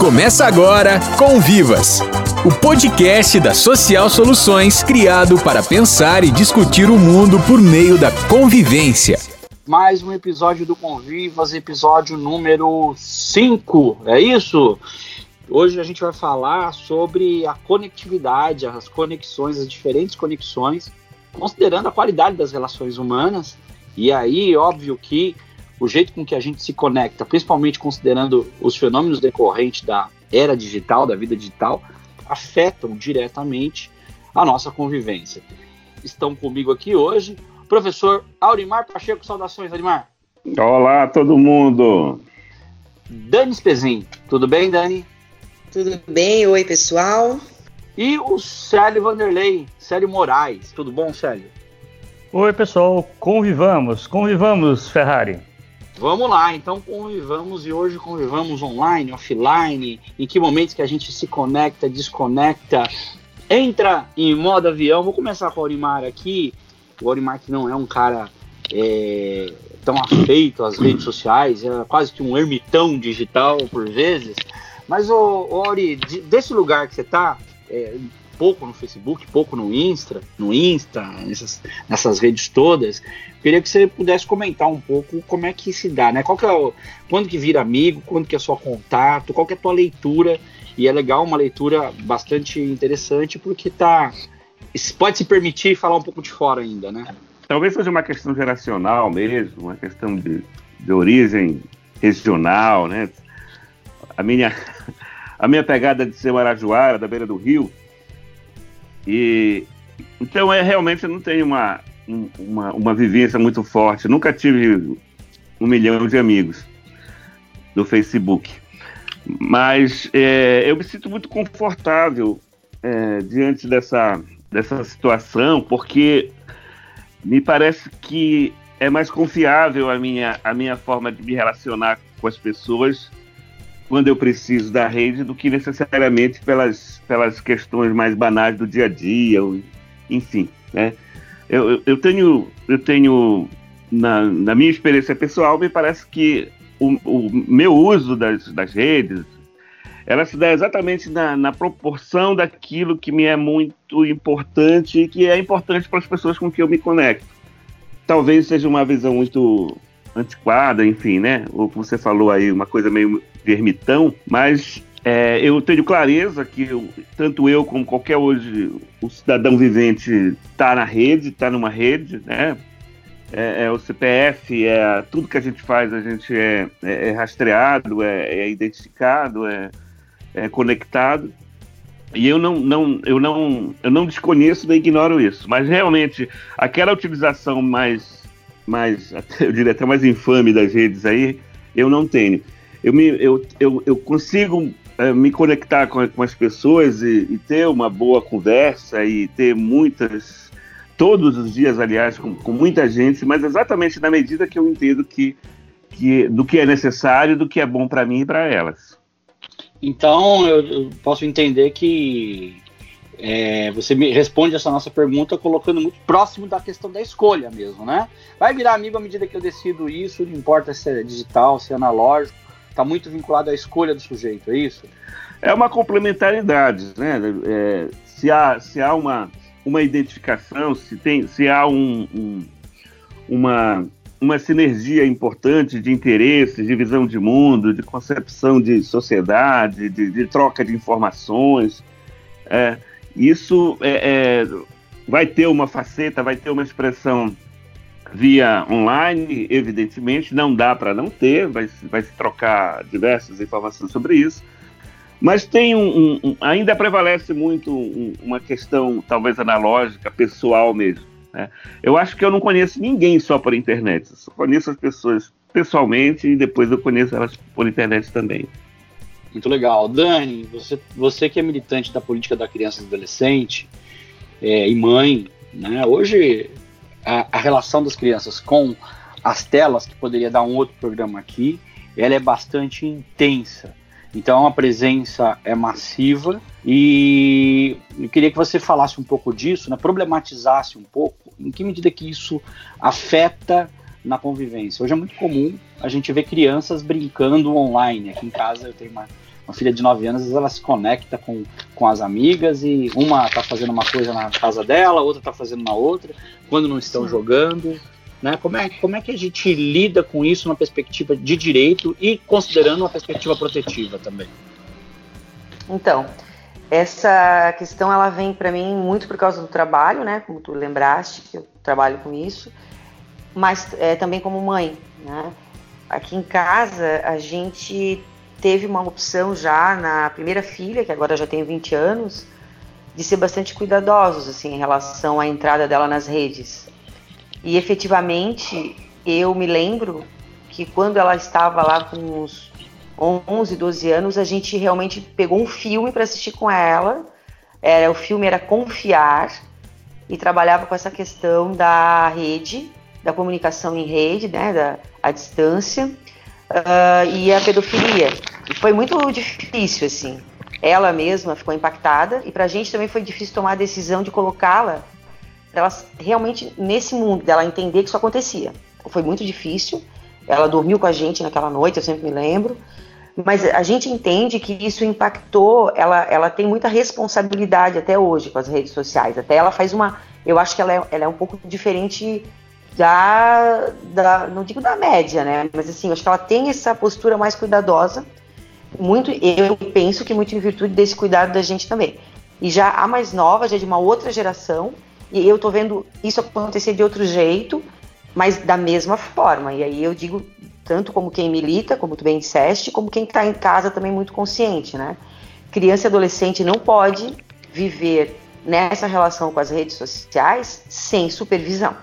Começa agora Convivas, o podcast da Social Soluções criado para pensar e discutir o mundo por meio da convivência. Mais um episódio do Convivas, episódio número 5, é isso? Hoje a gente vai falar sobre a conectividade, as conexões, as diferentes conexões, considerando a qualidade das relações humanas. E aí, óbvio que o jeito com que a gente se conecta, principalmente considerando os fenômenos decorrentes da era digital, da vida digital, afetam diretamente a nossa convivência. Estão comigo aqui hoje o professor Aurimar Pacheco. Saudações, Aurimar. Olá, todo mundo. Dani Spezin. Tudo bem, Dani? Tudo bem? Oi, pessoal. E o Célio Vanderlei, Célio Moraes. Tudo bom, Célio? Oi, pessoal. Convivamos, convivamos, Ferrari. Vamos lá, então convivamos e hoje convivamos online, offline, em que momentos que a gente se conecta, desconecta, entra em modo avião. Vou começar com o Aurimar aqui. O Aurimar que não é um cara é, tão afeito às redes sociais, é quase que um ermitão digital por vezes. Mas, o, o Auri, desse lugar que você está, é, pouco no Facebook, pouco no Insta, no Insta, nessas, nessas redes todas. Queria que você pudesse comentar um pouco como é que se dá, né? Qual que é o, quando que vira amigo, quando que é só contato, qual que é a tua leitura? E é legal, uma leitura bastante interessante porque tá pode se permitir falar um pouco de fora ainda, né? Talvez seja uma questão geracional mesmo, uma questão de, de origem regional, né? A minha a minha pegada de ser Marajoara, da beira do rio, e então é realmente eu não tenho uma, uma, uma vivência muito forte. Nunca tive um milhão de amigos no Facebook. Mas é, eu me sinto muito confortável é, diante dessa, dessa situação, porque me parece que é mais confiável a minha, a minha forma de me relacionar com as pessoas quando eu preciso da rede do que necessariamente pelas, pelas questões mais banais do dia a dia, enfim, né? Eu, eu, eu tenho, eu tenho na, na, minha experiência pessoal, me parece que o, o meu uso das, das redes, ela se dá exatamente na, na, proporção daquilo que me é muito importante e que é importante para as pessoas com quem eu me conecto. Talvez seja uma visão muito antiquada, enfim, né? Ou como você falou aí, uma coisa meio ermitão, mas é, eu tenho clareza que eu, tanto eu como qualquer hoje o cidadão vivente está na rede, está numa rede, né? É, é, o CPF, é tudo que a gente faz, a gente é, é, é rastreado, é, é, identificado, é, é conectado. E eu não, não, eu não, eu não desconheço nem ignoro isso. Mas realmente aquela utilização mais, mais, eu diria até mais infame das redes aí, eu não tenho eu, me, eu, eu, eu consigo é, me conectar com, com as pessoas e, e, ter uma boa conversa e ter muitas, todos os dias, aliás, com, com muita gente, mas exatamente na medida que eu entendo que, que do que é necessário, do que é bom para mim e para elas. Então, eu, eu, posso entender que é, você me responde essa nossa pergunta colocando muito próximo da questão da escolha mesmo, né? Vai virar amigo à medida que eu decido isso, não importa se é digital, se é analógico, está muito vinculado à escolha do sujeito, é isso? É uma complementaridade, né? É, se há, se há uma, uma identificação, se, tem, se há um, um, uma, uma sinergia importante de interesses, de visão de mundo, de concepção de sociedade, de, de troca de informações, é, isso é, é, vai ter uma faceta, vai ter uma expressão via online, evidentemente, não dá para não ter, vai, vai se trocar diversas informações sobre isso. Mas tem um, um, um ainda prevalece muito um, uma questão talvez analógica, pessoal mesmo. Né? Eu acho que eu não conheço ninguém só por internet. Eu só conheço as pessoas pessoalmente e depois eu conheço elas por internet também. Muito legal. Dani, você, você que é militante da política da criança e adolescente é, e mãe, né? hoje a, a, relação das crianças com as telas, que poderia dar um outro programa aqui, ela é bastante intensa. Então a presença é massiva e eu queria que você falasse um pouco disso, né, problematizasse um pouco em que medida que isso afeta na convivência. Hoje é muito comum a gente ver crianças brincando online. Aqui em casa eu tenho uma, uma filha de 9 anos, ela se conecta com, com as amigas e uma tá fazendo uma coisa na casa dela, outra tá fazendo na outra, quando não estão Sim. jogando. Né? Como, é, como é que a gente lida com isso na perspectiva de direito e considerando uma perspectiva protetiva também? Então, essa questão ela vem para mim muito por causa do trabalho, né? Como tu lembraste, que eu trabalho com isso, mas é, também como mãe, né? Aqui em casa a gente teve uma opção já na primeira filha, que agora já tem 20 anos, de ser bastante cuidadosos assim em relação à entrada dela nas redes. E efetivamente, eu me lembro que quando ela estava lá com uns 11, 12 anos, a gente realmente pegou um filme para assistir com ela. Era, o filme era Confiar e trabalhava com essa questão da rede, da comunicação em rede, né, da a distância uh, e a pedofilia. E foi muito difícil, assim. Ela mesma ficou impactada e para a gente também foi difícil tomar a decisão de colocá-la ela realmente nesse mundo dela entender que isso acontecia. Foi muito difícil. Ela dormiu com a gente naquela noite, eu sempre me lembro. Mas a gente entende que isso impactou, ela, ela tem muita responsabilidade até hoje com as redes sociais. Até ela faz uma. Eu acho que ela é, ela é um pouco diferente da, da. Não digo da média, né? Mas assim, acho que ela tem essa postura mais cuidadosa. Muito, eu penso que muito em virtude desse cuidado da gente também. E já a mais nova, já é de uma outra geração, e eu tô vendo isso acontecer de outro jeito, mas da mesma forma. E aí eu digo, tanto como quem milita, como tu bem disseste, como quem está em casa também muito consciente, né? Criança e adolescente não pode viver nessa relação com as redes sociais sem supervisão.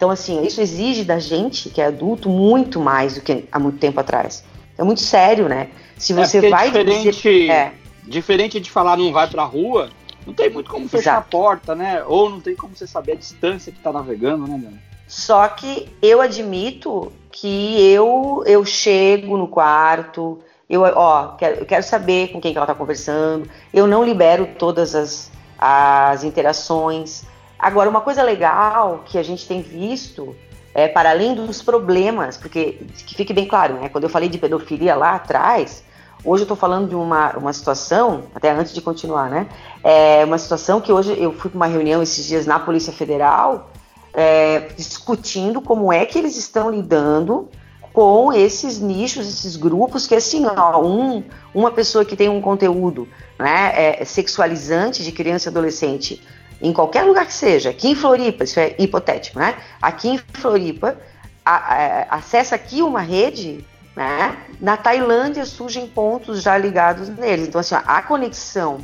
Então, assim, isso exige da gente, que é adulto, muito mais do que há muito tempo atrás. É muito sério, né? Se você é vai. Diferente, dizer, é. diferente de falar não vai pra rua, não tem muito como fechar Exato. a porta, né? Ou não tem como você saber a distância que está navegando, né, Dani? Só que eu admito que eu eu chego no quarto, eu ó, quero, eu quero saber com quem que ela está conversando, eu não libero todas as, as interações. Agora, uma coisa legal que a gente tem visto é, para além dos problemas, porque que fique bem claro, né? Quando eu falei de pedofilia lá atrás, Hoje eu estou falando de uma, uma situação, até antes de continuar, né? É uma situação que hoje eu fui para uma reunião esses dias na Polícia Federal, é, discutindo como é que eles estão lidando com esses nichos, esses grupos que assim, ó, um, uma pessoa que tem um conteúdo né, é, sexualizante de criança e adolescente em qualquer lugar que seja, aqui em Floripa, isso é hipotético, né? Aqui em Floripa, a, a, acessa aqui uma rede né? Na Tailândia surgem pontos já ligados neles. Então, assim, a conexão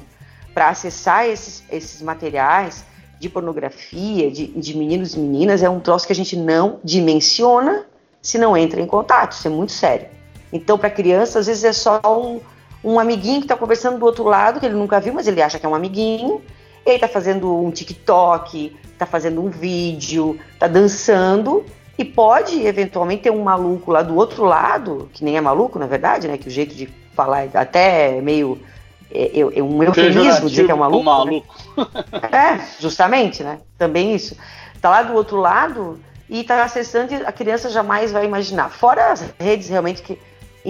para acessar esses, esses materiais de pornografia, de, de meninos e meninas, é um troço que a gente não dimensiona se não entra em contato. Isso é muito sério. Então, para criança, às vezes é só um, um amiguinho que está conversando do outro lado, que ele nunca viu, mas ele acha que é um amiguinho. Ele está fazendo um TikTok, está fazendo um vídeo, está dançando, e pode, eventualmente, ter um maluco lá do outro lado, que nem é maluco, na verdade, né? Que o jeito de falar é até meio. É, é, é um eufemismo dizer que é um maluco. maluco. Né? é, justamente, né? Também isso. Tá lá do outro lado e tá acessando e a criança jamais vai imaginar. Fora as redes realmente que,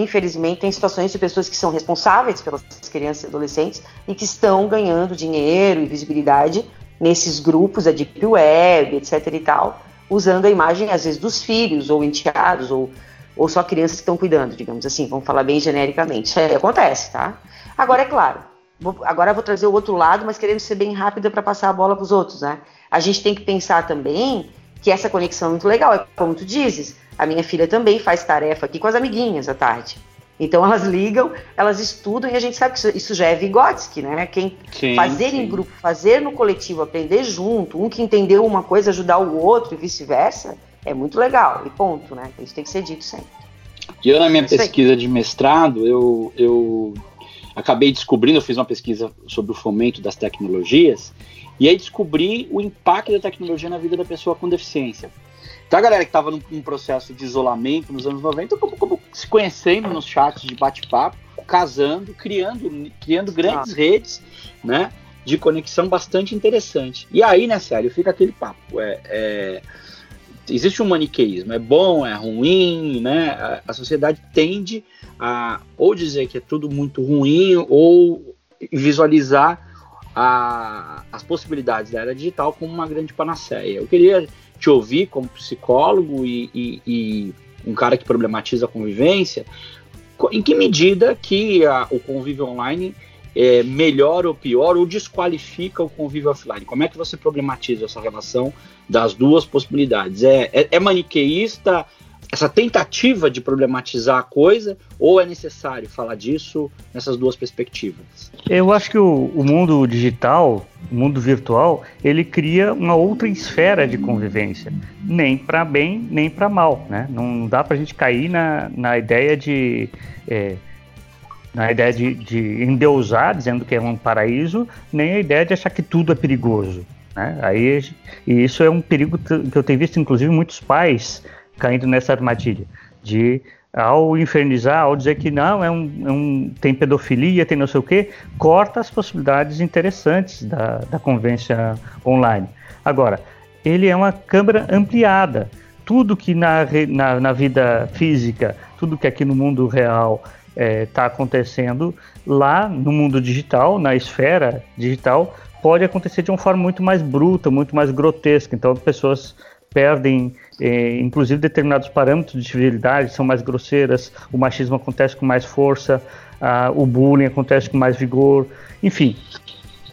infelizmente, tem situações de pessoas que são responsáveis pelas crianças e adolescentes e que estão ganhando dinheiro e visibilidade nesses grupos, a Deep Web, etc e tal usando a imagem, às vezes, dos filhos, ou enteados, ou, ou só crianças que estão cuidando, digamos assim, vamos falar bem genericamente. Isso aí acontece, tá? Agora, é claro, vou, agora vou trazer o outro lado, mas querendo ser bem rápida para passar a bola para os outros, né? A gente tem que pensar também que essa conexão é muito legal, é como tu dizes, a minha filha também faz tarefa aqui com as amiguinhas à tarde. Então elas ligam, elas estudam e a gente sabe que isso, isso já é Vygotsky, né? Quem sim, fazer sim. em grupo, fazer no coletivo, aprender junto, um que entendeu uma coisa ajudar o outro e vice-versa, é muito legal. E ponto, né? Isso tem que ser dito sempre. Eu na minha é pesquisa de mestrado, eu, eu acabei descobrindo, eu fiz uma pesquisa sobre o fomento das tecnologias e aí descobri o impacto da tecnologia na vida da pessoa com deficiência. Então a galera que estava num, num, processo de isolamento nos anos 90, como, se conhecendo nos chats de bate-papo, casando, criando, criando grandes ah. redes, né? De conexão bastante interessante. E aí, né, sério, fica aquele papo. É, é, existe um maniqueísmo, é bom, é ruim, né? A, a sociedade tende a ou dizer que é tudo muito ruim ou visualizar a, as possibilidades da era digital como uma grande panaceia. Eu queria te ouvir como psicólogo e, e, e um cara que problematiza a convivência, em que medida que a, o convívio online é, melhora ou pior ou desqualifica o convívio offline? Como é que você problematiza essa relação das duas possibilidades? É, é, é maniqueísta essa tentativa de problematizar a coisa ou é necessário falar disso nessas duas perspectivas? Eu acho que o, o, mundo digital, o mundo virtual, ele cria uma outra esfera de convivência, nem para bem nem para mal, né? Não dá para a gente cair na, na ideia de é, na ideia de, de endeusar, dizendo que é um paraíso, nem a ideia de achar que tudo é perigoso. Né? Aí, e isso é um perigo que eu tenho visto, inclusive, muitos pais caindo nessa armadilha de ao infernizar, ao dizer que não, é um, é um, tem pedofilia, tem não sei o quê, corta as possibilidades interessantes da, da online. Agora, ele é uma câmara ampliada. Tudo que na, na, na vida física, tudo que aqui no mundo real está é, tá acontecendo, lá no mundo digital, na esfera digital, pode acontecer de uma forma muito mais bruta, muito mais grotesca. Então, pessoas perdem, eh, inclusive, determinados parâmetros de civilidade, são mais grosseiras, o machismo acontece com mais força, o bullying acontece com mais vigor, enfim.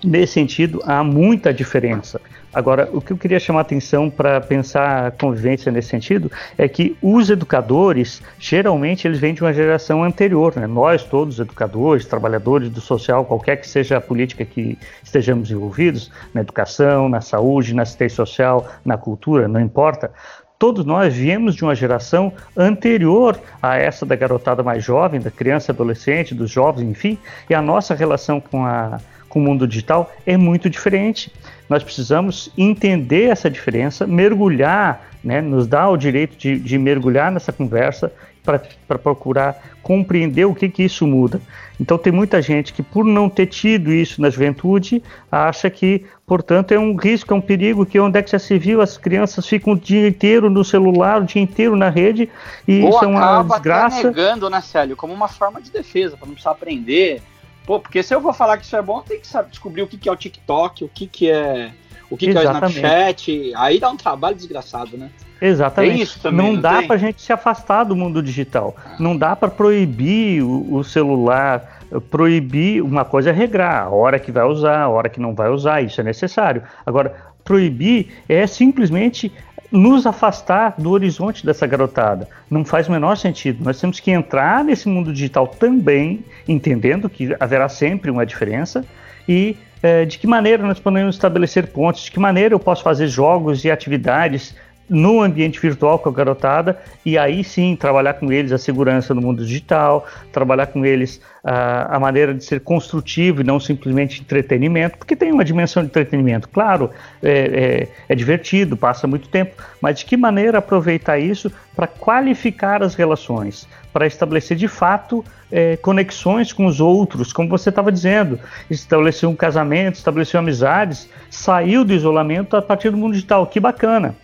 Nesse sentido, há muita diferença. Agora, o que eu queria chamar a atenção para pensar a convivência nesse sentido é que os educadores, geralmente, eles vêm de uma geração anterior, né? Nós, todos, educadores, trabalhadores do social, qualquer que seja a política que estejamos envolvidos, na educação, na saúde, na assistência social, na cultura, não importa, todos nós viemos de uma geração anterior a essa da garotada mais jovem, da criança, adolescente, dos jovens, enfim, e a nossa relação com, a, com o mundo digital é muito diferente nós precisamos entender essa diferença, mergulhar, né, nos dá o direito de, de mergulhar nessa conversa para procurar compreender o que, que isso muda. Então, tem muita gente que, por não ter tido isso na juventude, acha que, portanto, é um risco, é um perigo, que onde é que já se viu, as crianças ficam o dia inteiro no celular, o dia inteiro na rede, e Ou isso é uma desgraça. Negando, né, Célio, como uma forma de defesa, para não precisar aprender Pô, porque se eu vou falar que isso é bom, tem que saber descobrir o que, que é o TikTok, o que, que é. O que, que é o Snapchat. Aí dá um trabalho desgraçado, né? Exatamente. Também, não, não, dá para a gente se afastar do mundo digital. Não dá para proibir o, o, celular, proibir uma coisa é regrar, a hora que vai usar, a hora que não vai usar, isso é necessário. Agora, proibir é simplesmente nos afastar do horizonte dessa garotada. Não faz o menor sentido. Nós temos que entrar nesse mundo digital também, entendendo que haverá sempre uma diferença e é, de que maneira nós podemos estabelecer pontos, de que maneira eu posso fazer jogos e atividades no ambiente virtual com a garotada e aí sim trabalhar com eles a segurança no mundo digital, trabalhar com eles a, a maneira de ser construtivo e não simplesmente entretenimento, porque tem uma dimensão de entretenimento, claro, é, é, é divertido, passa muito tempo, mas de que maneira aproveitar isso para qualificar as relações, para estabelecer de fato é, conexões com os outros, como você estava dizendo, estabelecer um casamento, estabelecer amizades, saiu do isolamento a partir do mundo digital, que bacana.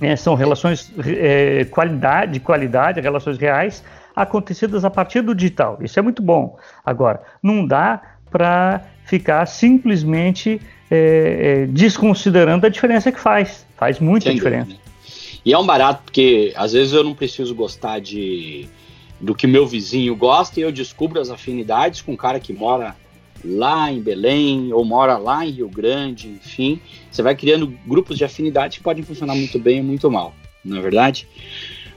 É, são relações é, qualidade, de qualidade, relações reais acontecidas a partir do digital. Isso é muito bom. Agora, não dá para ficar simplesmente é, é, desconsiderando a diferença que faz. Faz muita diferença. E é um barato porque às vezes eu não preciso gostar de do que meu vizinho gosta e eu descubro as afinidades com um cara que mora lá em Belém ou mora lá em Rio Grande, enfim, você vai criando grupos de afinidade que podem funcionar muito bem ou muito mal, não é verdade?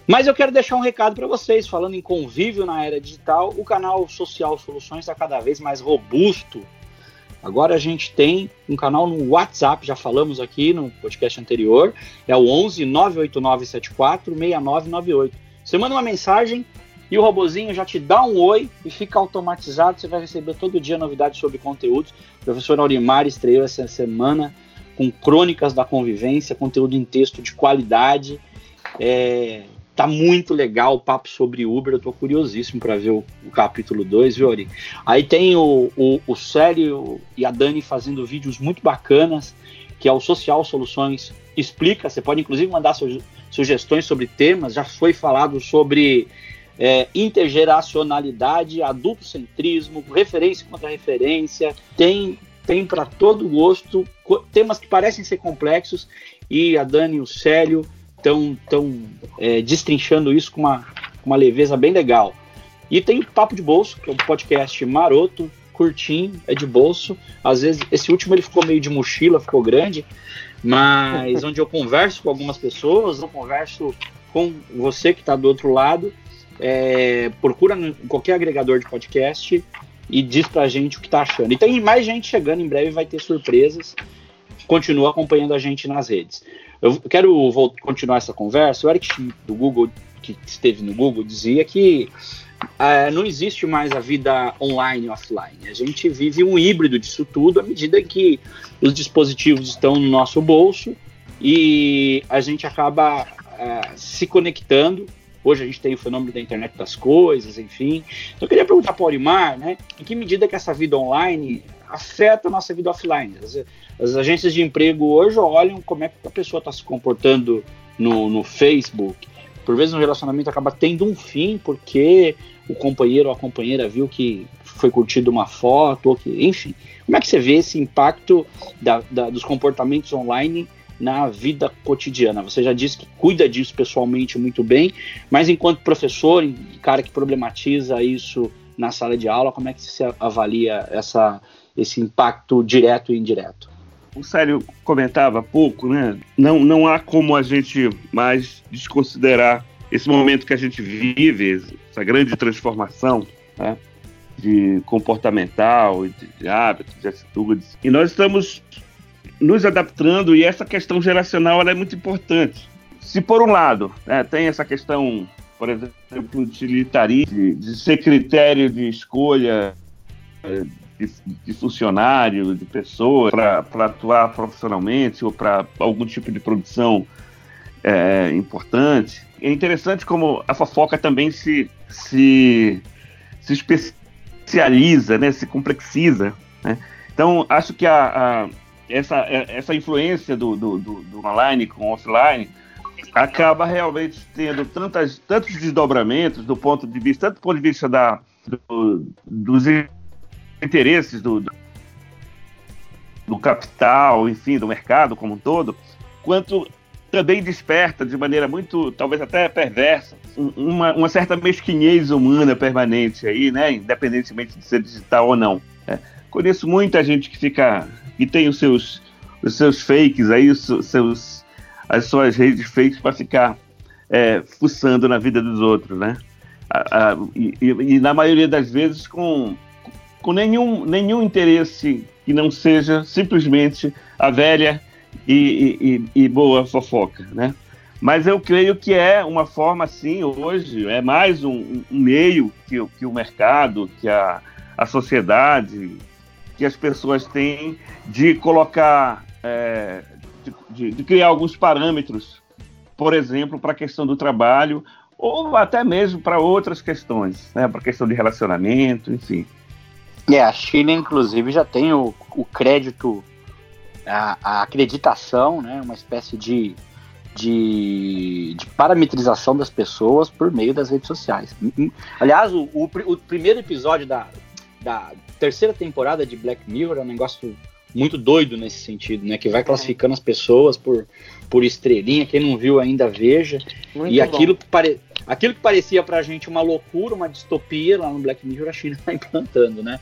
Mas eu quero deixar um recado para vocês, falando em convívio na era digital, o canal Social Soluções está cada vez mais robusto. Agora a gente tem um canal no WhatsApp, já falamos aqui no podcast anterior, é o 11 989 74 6998. Você manda uma mensagem, e o robozinho já te dá um oi e fica automatizado. Você vai receber todo dia novidades sobre conteúdos. O professor Aurimar estreou essa semana com crônicas da convivência, conteúdo em texto de qualidade. É, tá muito legal o papo sobre Uber. Eu tô curiosíssimo para ver o, o, capítulo 2, viu, Ori? Aí tem o, o, o Célio e a Dani fazendo vídeos muito bacanas que é o Social Soluções Explica. Você pode inclusive mandar sugestões sobre temas. Já foi falado sobre é, intergeracionalidade, adultocentrismo, referência contra referência. Tem tem para todo gosto temas que parecem ser complexos e a Dani e o Célio estão tão, é, destrinchando isso com uma, uma leveza bem legal. E tem Papo de Bolso, que é um podcast maroto, curtinho, é de bolso. Às vezes, esse último ele ficou meio de mochila, ficou grande, mas onde eu converso com algumas pessoas, eu converso com você que está do outro lado. É, procura qualquer agregador de podcast e diz pra gente o que tá achando. E tem mais gente chegando, em breve vai ter surpresas. Continua acompanhando a gente nas redes. Eu quero vou continuar essa conversa. O Eric do Google, que esteve no Google, dizia que é, não existe mais a vida online e offline. A gente vive um híbrido disso tudo à medida que os dispositivos estão no nosso bolso e a gente acaba é, se conectando. Hoje a gente tem o fenômeno da internet das coisas, enfim. Então eu queria perguntar para o Aurimar, né, em que medida que essa vida online afeta a nossa vida offline? As, as agências de emprego hoje olham como é que a pessoa está se comportando no, no Facebook, por vezes um relacionamento acaba tendo um fim porque o companheiro ou a companheira viu que foi curtido uma foto, ou que, enfim. Como é que você vê esse impacto da, da, dos comportamentos online na vida cotidiana? Você já disse que cuida disso pessoalmente muito bem, mas enquanto professor, cara que problematiza isso na sala de aula, como é que você avalia essa, esse impacto direto e indireto? o Célio comentava há pouco, né? Não, não há como a gente mais desconsiderar esse momento que a gente vive, essa grande transformação né? de comportamental, de, hábitos, de atitudes. E nós estamos nos adaptando e essa questão geracional é muito importante. Se por um lado né, tem essa questão, por exemplo, utilitarista, de, de ser critério de escolha de, de funcionário, de pessoa, para atuar profissionalmente ou para algum tipo de produção é, importante. É interessante como a fofoca também se, se, se especializa, né, se complexiza. Né? Então, acho que a, a, essa, essa influência do, do, do, do online com offline acaba realmente tendo tantas, tantos desdobramentos do ponto de vista, tanto do ponto de vista da, do, dos interesses do, do capital, enfim, do mercado como um todo, quanto também desperta de maneira muito, talvez até perversa, uma, uma certa mesquinhez humana permanente aí, né? Independentemente de ser digital ou não. Né? Conheço muita gente que fica, que tem os seus, os seus fakes aí, os seus, as suas redes fakes para ficar é, fuçando na vida dos outros, né? A, a, e, e, na maioria das vezes com com nenhum, nenhum interesse que não seja simplesmente a velha e, e, e, boa fofoca, né? Mas eu creio que é uma forma, sim, hoje, é mais um, um meio que, que o mercado, que a, a sociedade, que as pessoas têm de colocar, é, de, de, criar alguns parâmetros, por exemplo, para a questão do trabalho, ou até mesmo para outras questões, né? para a questão de relacionamento, enfim. É, a China, inclusive, já tem o, o crédito, a, a, acreditação, né? Uma espécie de, de, de, parametrização das pessoas por meio das redes sociais. Aliás, o, o, o primeiro episódio da, da terceira temporada de Black Mirror é um negócio muito doido nesse sentido, né? Que vai classificando as pessoas por, por estrelinha. Quem não viu ainda veja. Muito e aquilo que, pare, aquilo que parecia pra gente uma loucura, uma distopia lá no Black Mirror, a China está implantando, né?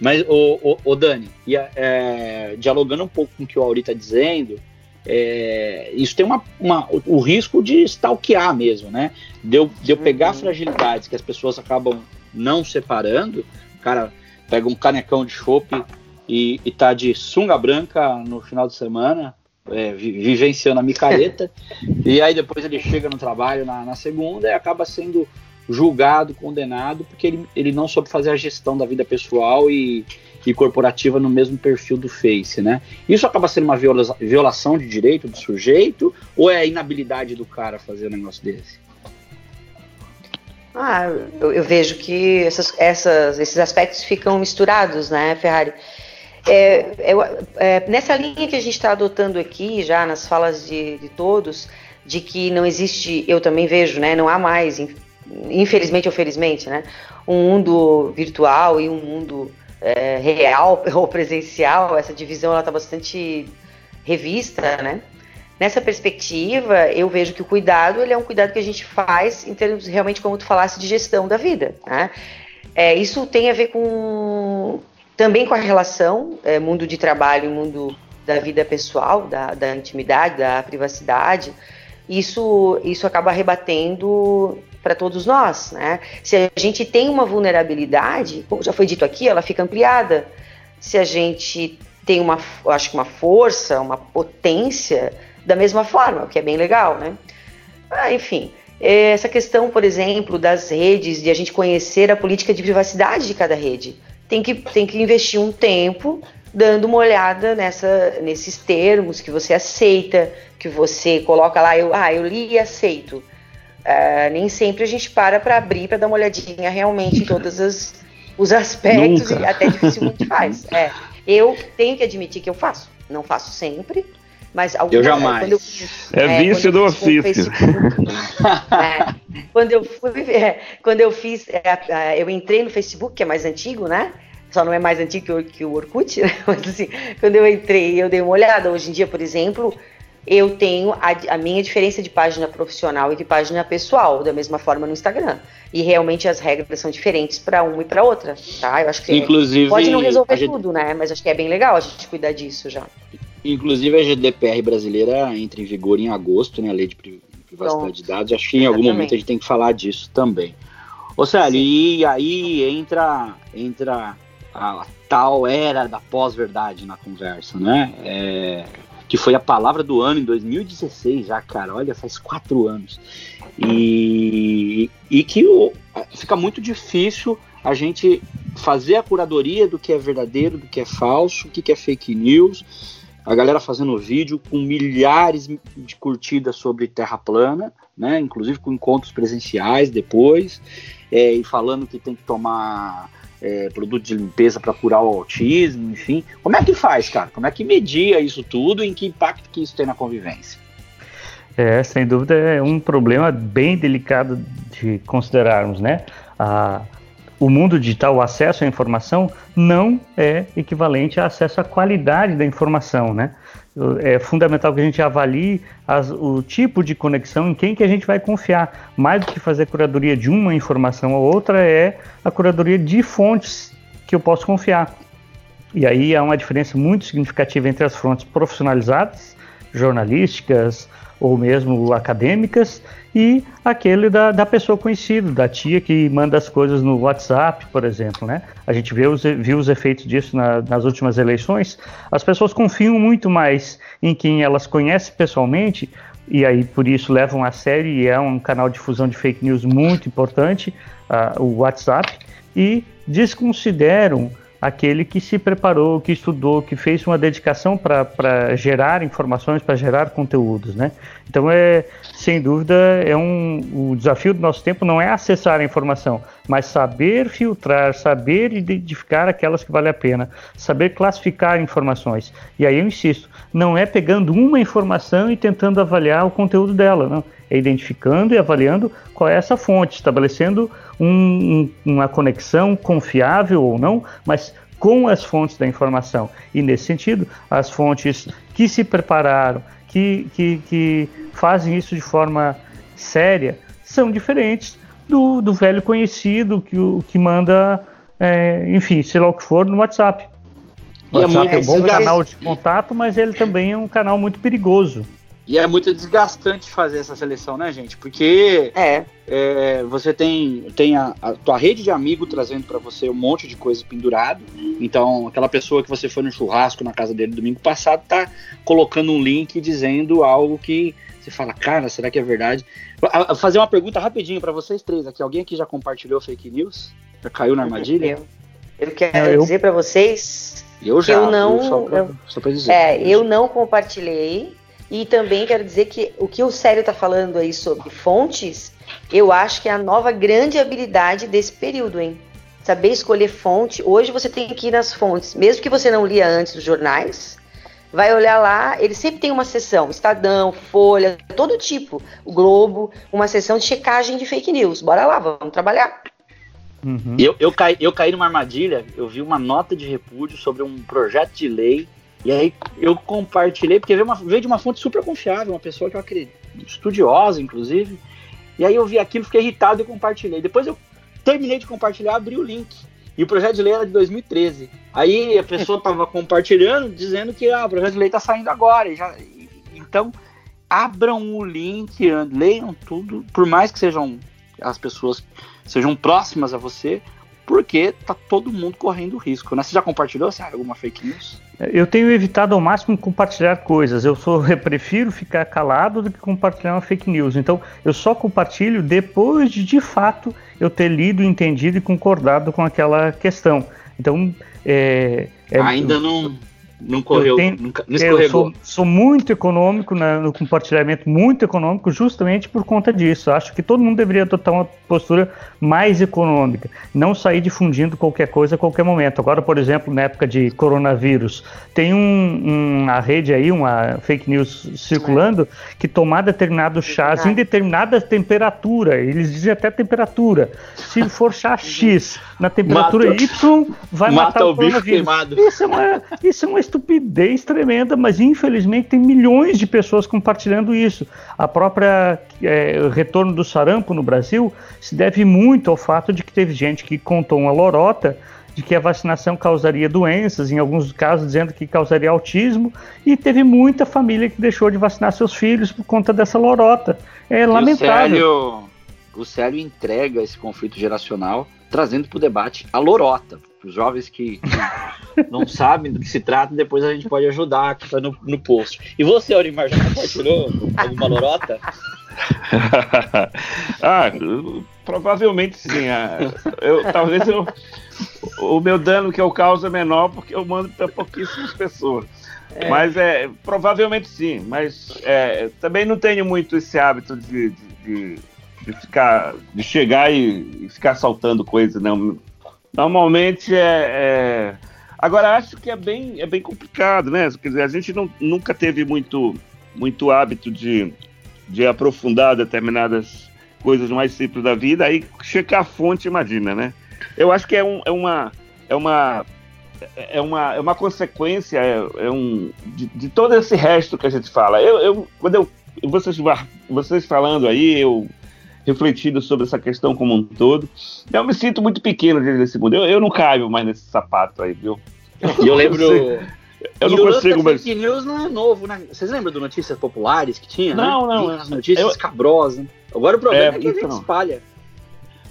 Mas, o, o, Dani, e, é, dialogando um pouco com o que o Auri está dizendo, é, isso tem uma, uma, o, risco de stalkear mesmo, né? De eu, de eu pegar uhum. fragilidades que as pessoas acabam não separando, cara pega um canecão de chope e, e tá de sunga branca no final de semana, é, vivenciando a micareta, e aí depois ele chega no trabalho na, na, segunda e acaba sendo julgado, condenado, porque ele, ele não soube fazer a gestão da vida pessoal e, e corporativa no mesmo perfil do Face, né? Isso acaba sendo uma viola, violação de direito do sujeito ou é a inabilidade do cara fazer um negócio desse? Ah, eu, eu vejo que essas, essas, esses aspectos ficam misturados, né, Ferrari? é, é, nessa linha que a gente está adotando aqui, já nas falas de, de, todos, de que não existe, eu também vejo, né, não há mais, infelizmente ou felizmente, né, um mundo virtual e um mundo é, real ou presencial, essa divisão ela está bastante revista, né? Nessa perspectiva, eu vejo que o cuidado ele é um cuidado que a gente faz em termos realmente, como tu falasse, de gestão da vida. Né? É, isso tem a ver com também com a relação é, mundo de trabalho mundo da vida pessoal, da, da intimidade, da privacidade. Isso, isso acaba rebatendo para todos nós, né? Se a gente tem uma vulnerabilidade, como já foi dito aqui, ela fica ampliada. Se a gente tem uma, acho que uma força, uma potência, da mesma forma, o que é bem legal, né? Ah, enfim, essa questão, por exemplo, das redes, de a gente conhecer a política de privacidade de cada rede, tem que, tem que investir um tempo dando uma olhada nessa, nesses termos que você aceita, que você coloca lá, eu, ah, eu li e aceito. Uh, nem sempre a gente para para abrir, para dar uma olhadinha realmente em todos os, os aspectos, Nunca. e até dificilmente faz. É, eu tenho que admitir que eu faço, não faço sempre, mas alguma, eu jamais. Quando eu fiz, é, é vício do ofício. é, quando eu fui, é, quando eu fiz, é, eu entrei no Facebook, que é mais antigo, né? Só não é mais antigo que o, que o Orkut, né? mas assim, quando eu entrei, eu dei uma olhada. Hoje em dia, por exemplo, eu tenho a, a, minha diferença de página profissional e de página pessoal, da mesma forma no Instagram. E realmente as regras são diferentes para uma e para outra, tá? Eu acho que Inclusive, pode não resolver gente... tudo, né? Mas acho que é bem legal a gente cuidar disso já. Inclusive a GDPR brasileira entra em vigor em agosto, né? A lei de privacidade de dados. Acho que em algum momento a gente tem que falar disso também. Ô Célio, e aí entra, entra a tal era da pós-verdade na conversa, né? É, que foi a palavra do ano em 2016 já, cara. Olha, faz quatro anos. E, e que o, fica muito difícil a gente fazer a curadoria do que é verdadeiro, do que é falso, o que, que é fake news a galera fazendo vídeo com milhares de curtidas sobre Terra plana, né? Inclusive com encontros presenciais depois, é, e falando que tem que tomar é, produto de limpeza para curar o autismo, enfim. Como é que faz, cara? Como é que media isso tudo e em que impacto que isso tem na convivência? É, sem dúvida é um problema bem delicado de considerarmos, né? A, o mundo digital, o acesso à informação, não é equivalente a acesso à qualidade da informação, né? É fundamental que a gente avalie as, o tipo de conexão em quem que a gente vai confiar. Mais do que fazer curadoria de uma informação ou outra, é a curadoria de fontes que eu posso confiar. E aí há uma diferença muito significativa entre as fontes profissionalizadas, jornalísticas ou mesmo acadêmicas, e aquele da, da pessoa conhecida, da tia que manda as coisas no WhatsApp, por exemplo, né? A gente vê os, viu os efeitos disso na, nas últimas eleições. As pessoas confiam muito mais em quem elas conhecem pessoalmente e aí por isso levam a sério e é um canal de difusão de fake news muito importante, uh, o WhatsApp, e desconsideram aquele que se preparou, que estudou, que fez uma dedicação para gerar informações, para gerar conteúdos, né? Então é sem dúvida é um o desafio do nosso tempo não é acessar a informação, mas saber filtrar, saber identificar aquelas que vale a pena, saber classificar informações. E aí eu insisto, não é pegando uma informação e tentando avaliar o conteúdo dela, não. É identificando e avaliando qual é essa fonte, estabelecendo um, uma conexão confiável ou não, mas com as fontes da informação. E nesse sentido, as fontes que se prepararam, que, que, que fazem isso de forma séria, são diferentes do, do velho conhecido que, que manda, é, enfim, sei lá o que for, no WhatsApp. O WhatsApp é, é um bom canal de contato, mas ele também é um canal muito perigoso. E é muito desgastante fazer essa seleção, né, gente? Porque é. é você tem, tem a, a, tua rede de amigo trazendo para você um monte de coisa pendurado. Então, aquela pessoa que você foi no churrasco na casa dele domingo passado tá colocando um link dizendo algo que você fala, cara, será que é verdade? Vou fazer uma pergunta rapidinho para vocês três aqui. Alguém aqui já compartilhou fake news? Já caiu na armadilha? Eu, eu quero eu... dizer para vocês eu já, eu não, só pra, eu, só pra dizer. É, eu não compartilhei e também quero dizer que o que o Célio está falando aí sobre fontes, eu acho que é a nova grande habilidade desse período, hein? saber escolher fonte. Hoje você tem que ir nas fontes, mesmo que você não lia antes dos jornais, vai olhar lá, ele sempre tem uma sessão, Estadão, Folha, todo tipo, o Globo, uma sessão de checagem de fake news. Bora lá, vamos trabalhar. Uhum. Eu, eu, caí, eu caí numa armadilha, eu vi uma nota de repúdio sobre um projeto de lei, e aí eu compartilhei, porque veio, uma, veio de uma fonte super confiável, uma pessoa que eu acredito, estudiosa, inclusive, e aí eu vi aquilo, fiquei irritado e compartilhei. Depois eu terminei de compartilhar, abri o link. E o projeto de lei era de 2013. Aí a pessoa estava compartilhando, dizendo que ah, o projeto de lei está saindo agora. E já, e, então, abram o link, leiam tudo, por mais que sejam as pessoas sejam próximas a você, porque tá todo mundo correndo risco, né? Você já compartilhou sabe, alguma fake news? Eu tenho evitado ao máximo compartilhar coisas. Eu sou, eu prefiro ficar calado do que compartilhar uma fake news. Então, eu só compartilho depois de, de fato, eu ter lido, entendido e concordado com aquela questão. Então, é, é ainda não não correu, tenho, nunca, não escorregou. Eu sou, sou muito econômico na, no compartilhamento, muito econômico, justamente por conta disso. Acho que todo mundo deveria adotar uma postura mais econômica, não sair difundindo qualquer coisa a qualquer momento. Agora, por exemplo, na época de coronavírus, tem um, uma rede aí, uma fake news circulando, que tomar determinados chás em determinada temperatura, eles dizem até temperatura. Se for chá X na temperatura mata, Y, vai mata matar o, o bicho queimado. Isso é uma, isso é uma estupidez tremenda, mas infelizmente tem milhões de pessoas compartilhando isso. A própria é, retorno do sarampo no Brasil se deve muito ao fato de que teve gente que contou uma lorota de que a vacinação causaria doenças, em alguns casos dizendo que causaria autismo, e teve muita família que deixou de vacinar seus filhos por conta dessa lorota. É e lamentável. O Célio, o Célio entrega esse conflito geracional trazendo para o debate a lorota. Para os jovens que, que não sabem do que se trata, depois a gente pode ajudar aqui no, no post. E você, Aurimar, já compartilhou alguma lorota? ah, provavelmente sim. Ah, eu, talvez eu, o meu dano que eu causo é menor porque eu mando para pouquíssimas pessoas. É. Mas é provavelmente sim. Mas é, também não tenho muito esse hábito de, de, de, de ficar, de chegar e, e ficar saltando coisas, não. Normalmente é, é, Agora acho que é bem, é bem complicado, né? Quer dizer, a gente não, nunca teve muito, muito hábito de, de aprofundar determinadas coisas mais simples da vida, aí checar a fonte, imagina, né? Eu acho que é, um, é uma. É uma é uma, é uma consequência é, é um, de, de, todo esse resto que a gente fala. Eu, eu quando eu vocês, vocês falando aí, eu refletido sobre essa questão como um todo. Eu me sinto muito pequeno nesse mundo. Eu, eu não caio mais nesse sapato aí, viu? E eu lembro. Eu não consigo mais. Fake news não é novo, né? Vocês lembram do Notícias Populares que tinha? Não, né? não. As notícias eu... cabrosas. Agora o problema é, é que a gente então. espalha.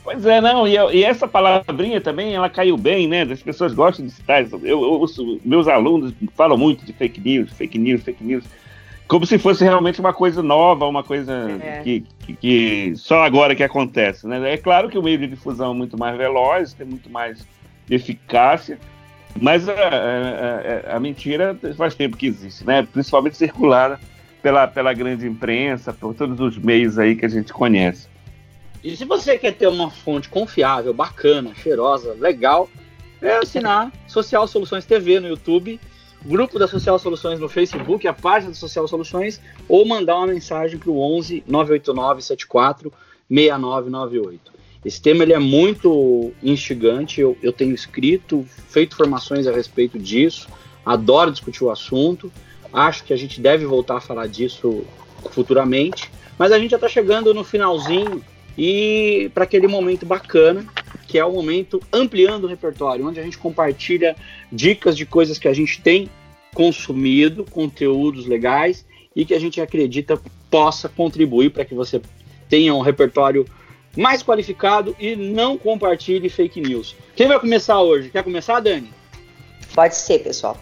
Pois é, não, e, e, essa palavrinha também, ela caiu bem, né? As pessoas gostam de citar. Eu, eu ouço, meus alunos falam muito de fake news, fake news, fake news como se fosse realmente uma coisa nova, uma coisa é. que, que, que, só agora que acontece. Né? É claro que o meio de difusão é muito mais veloz, tem muito mais eficácia, mas a, a, a, a mentira faz tempo que existe, né? principalmente circulada pela, pela grande imprensa, por todos os meios aí que a gente conhece. E se você quer ter uma fonte confiável, bacana, cheirosa, legal, é assinar Social Soluções TV no YouTube grupo da Social Soluções no Facebook, a página da Social Soluções, ou mandar uma mensagem para o 11 989 74 6998. Esse tema ele é muito instigante, eu, eu tenho escrito, feito formações a respeito disso, adoro discutir o assunto, acho que a gente deve voltar a falar disso futuramente, mas a gente já está chegando no finalzinho e para aquele momento bacana que é o momento ampliando o repertório, onde a gente compartilha dicas de coisas que a gente tem consumido, conteúdos legais e que a gente acredita possa contribuir para que você tenha um repertório mais qualificado e não compartilhe fake news. Quem vai começar hoje? Quer começar, Dani? Pode ser, pessoal.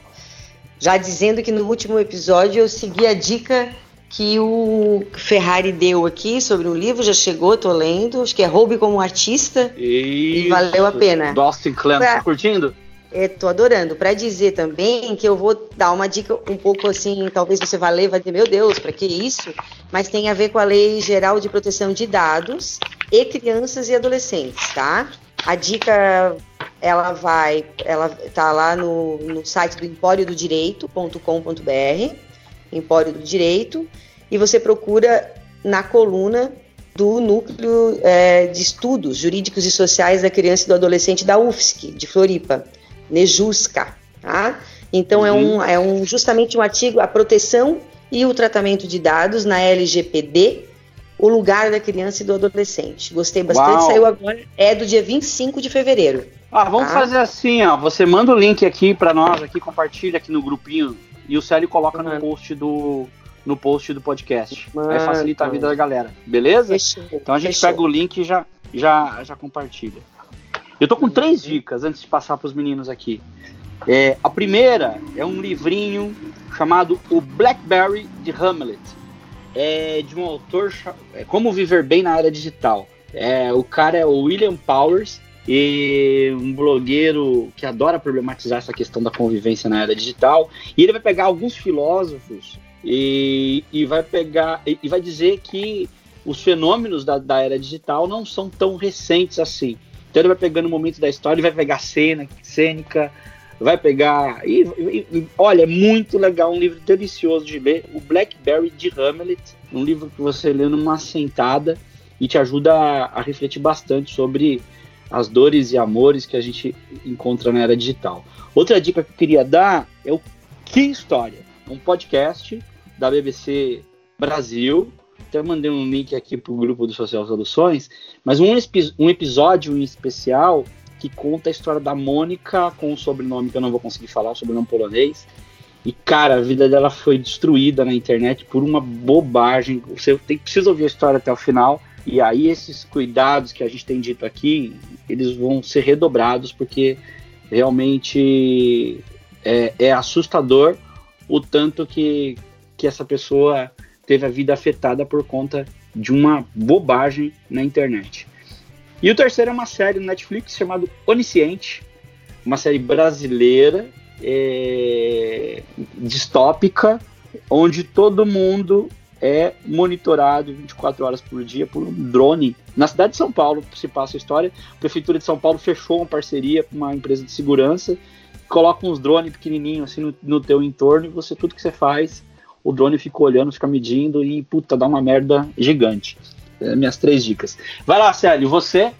Já dizendo que no último episódio eu segui a dica que o Ferrari deu aqui sobre um livro, já chegou, tô lendo, acho que é Roube como Artista, Isso. e valeu a pena. Dustin Clan, pra... tá curtindo? É, tô adorando. Para dizer também que eu vou dar uma dica um pouco assim, talvez você vá ler, vai dizer, meu Deus, para que isso? Mas tem a ver com a Lei Geral de Proteção de Dados e Crianças e Adolescentes, tá? A dica ela vai, ela tá lá no, no site do empório do direito.com.br, empório do direito, e você procura na coluna do Núcleo é, de Estudos Jurídicos e Sociais da Criança e do Adolescente da UFSC, de Floripa, Nejusca, tá? Então é uhum. é, um, é um, justamente um artigo, a proteção e o tratamento de dados na LGPD, o lugar da criança e do adolescente. Gostei bastante, Uau. saiu agora, é do dia 25 de fevereiro. Ah, vamos tá? fazer assim, ó, você manda o link aqui para nós, aqui compartilha aqui no grupinho e o Célio coloca no post do no post do podcast. Mano. Aí facilita a vida da galera, beleza? Fechou. Então a gente Fechou. pega o link e já, já, já compartilha. Eu tô com três dicas antes de passar para os meninos aqui. É, a primeira é um livrinho chamado O Blackberry de Hamlet. É de um autor é, Como Viver Bem na Era Digital. É, o cara é o William Powers e um blogueiro que adora problematizar essa questão da convivência na era digital. E ele vai pegar alguns filósofos e, e vai pegar e, e vai dizer que os fenômenos da, da, era digital não são tão recentes assim. Então ele vai pegando momentos da história, ele vai pegar cena, cênica, vai pegar. E, e, olha, é muito legal, um livro delicioso de ler. O Blackberry de Hamlet, um livro que você lê numa sentada e te ajuda a, a refletir bastante sobre as dores e amores que a gente encontra na era digital. Outra dica que eu queria dar é o Que História, um podcast da BBC Brasil. Até mandei um link aqui para o grupo do Social Soluções, mas um, um episódio em especial que conta a história da Mônica com um sobrenome que eu não vou conseguir falar, um sobrenome polonês. E, cara, a vida dela foi destruída na internet por uma bobagem. Você tem, precisa ouvir a história até o final. E aí, esses cuidados que a gente tem dito aqui, eles vão ser redobrados, porque realmente é, é assustador o tanto que, que essa pessoa teve a vida afetada por conta de uma bobagem na internet. E o terceiro é uma série no Netflix chamada Onisciente, uma série brasileira, é, distópica, onde todo mundo é monitorado 24 horas por dia por um drone. Na cidade de São Paulo se passa a história. A Prefeitura de São Paulo fechou uma parceria com uma empresa de segurança, coloca uns drones pequenininhos assim no, no teu entorno e você tudo que você faz o drone fica olhando, fica medindo e, puta, dá uma merda gigante. É, minhas três dicas. Vai lá, Célio, você?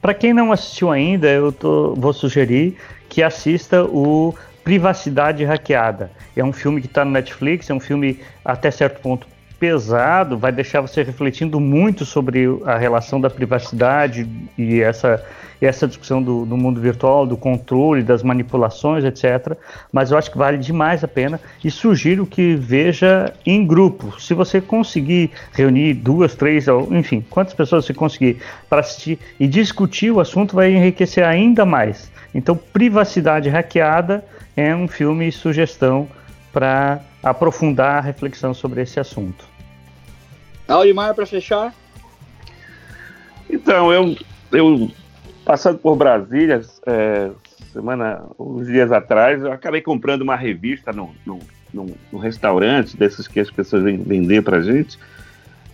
Para quem não assistiu ainda, eu tô, vou sugerir que assista o Privacidade Hackeada. É um filme que está no Netflix, é um filme até certo ponto pesado, vai deixar você refletindo muito sobre a relação da privacidade e essa, essa discussão do, do, mundo virtual, do controle, das manipulações, etc. Mas eu acho que vale demais a pena e sugiro que veja em grupo. Se você conseguir reunir duas, três, enfim, quantas pessoas você conseguir para assistir e discutir o assunto, vai enriquecer ainda mais. Então, Privacidade Hackeada é um filme sugestão para aprofundar a reflexão sobre esse assunto. Aurimar, para fechar? Então, eu, eu passando por Brasília, é, semana, uns dias atrás, eu acabei comprando uma revista no, no, no, no restaurante, desses que as pessoas vêm vender para gente.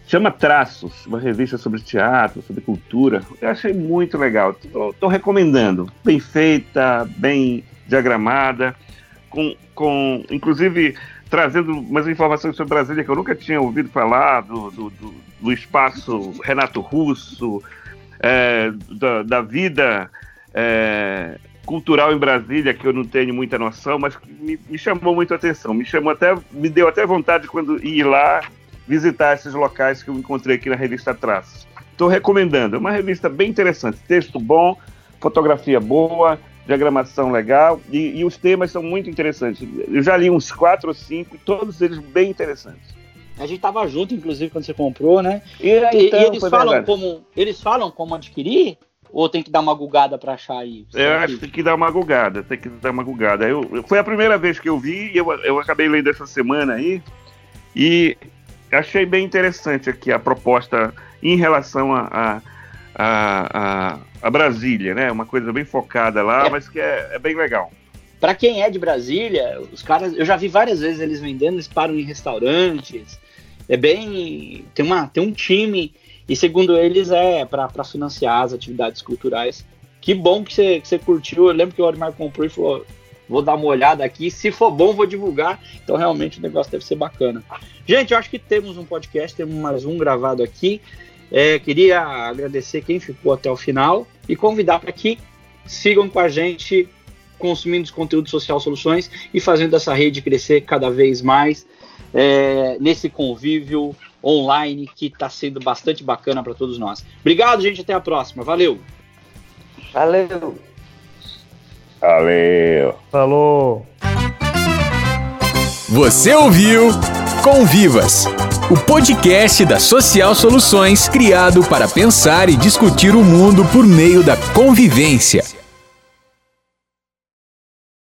Chama Traços, uma revista sobre teatro, sobre cultura. Eu achei muito legal. Estou recomendando. Bem feita, bem diagramada, com, com inclusive trazendo umas informações sobre Brasília que eu nunca tinha ouvido falar, do, do, do, do espaço Renato Russo, é, da, da, vida é, cultural em Brasília, que eu não tenho muita noção, mas me, me, chamou muito a atenção. Me chamou até, me deu até vontade quando ir lá visitar esses locais que eu encontrei aqui na revista Traços. Estou recomendando, é uma revista bem interessante, texto bom, fotografia boa, diagramação legal e, e, os temas são muito interessantes. Eu já li uns quatro ou cinco todos eles bem interessantes. A gente estava junto, inclusive, quando você comprou, né? E, então, e eles, falam como, eles falam como adquirir? Ou tem que dar uma gugada para achar aí? Eu acho que tem que dar uma gugada, tem que dar uma gugada. Eu, foi a primeira vez que eu vi, eu, eu acabei lendo essa semana aí, e achei bem interessante aqui a proposta em relação a, a, a, a a Brasília, né? Uma coisa bem focada lá, é. mas que é, é bem legal. Para quem é de Brasília, os caras, eu já vi várias vezes eles vendendo, eles param em restaurantes. É bem, tem uma, tem um time e segundo eles é para financiar as atividades culturais Que bom que você, que você curtiu. Eu lembro que o Olimar comprou e falou: vou dar uma olhada aqui. Se for bom, vou divulgar. Então, realmente, o negócio deve ser bacana. Gente, eu acho que temos um podcast, temos mais um gravado aqui. É, queria agradecer quem ficou até o final e convidar para que sigam com a gente, consumindo os conteúdos Social Soluções e fazendo essa rede crescer cada vez mais é, nesse convívio online que está sendo bastante bacana para todos nós. Obrigado, gente. Até a próxima. Valeu! Valeu! Valeu! Falou! Você ouviu Convivas, o podcast da Social Soluções criado para pensar e discutir o mundo por meio da convivência.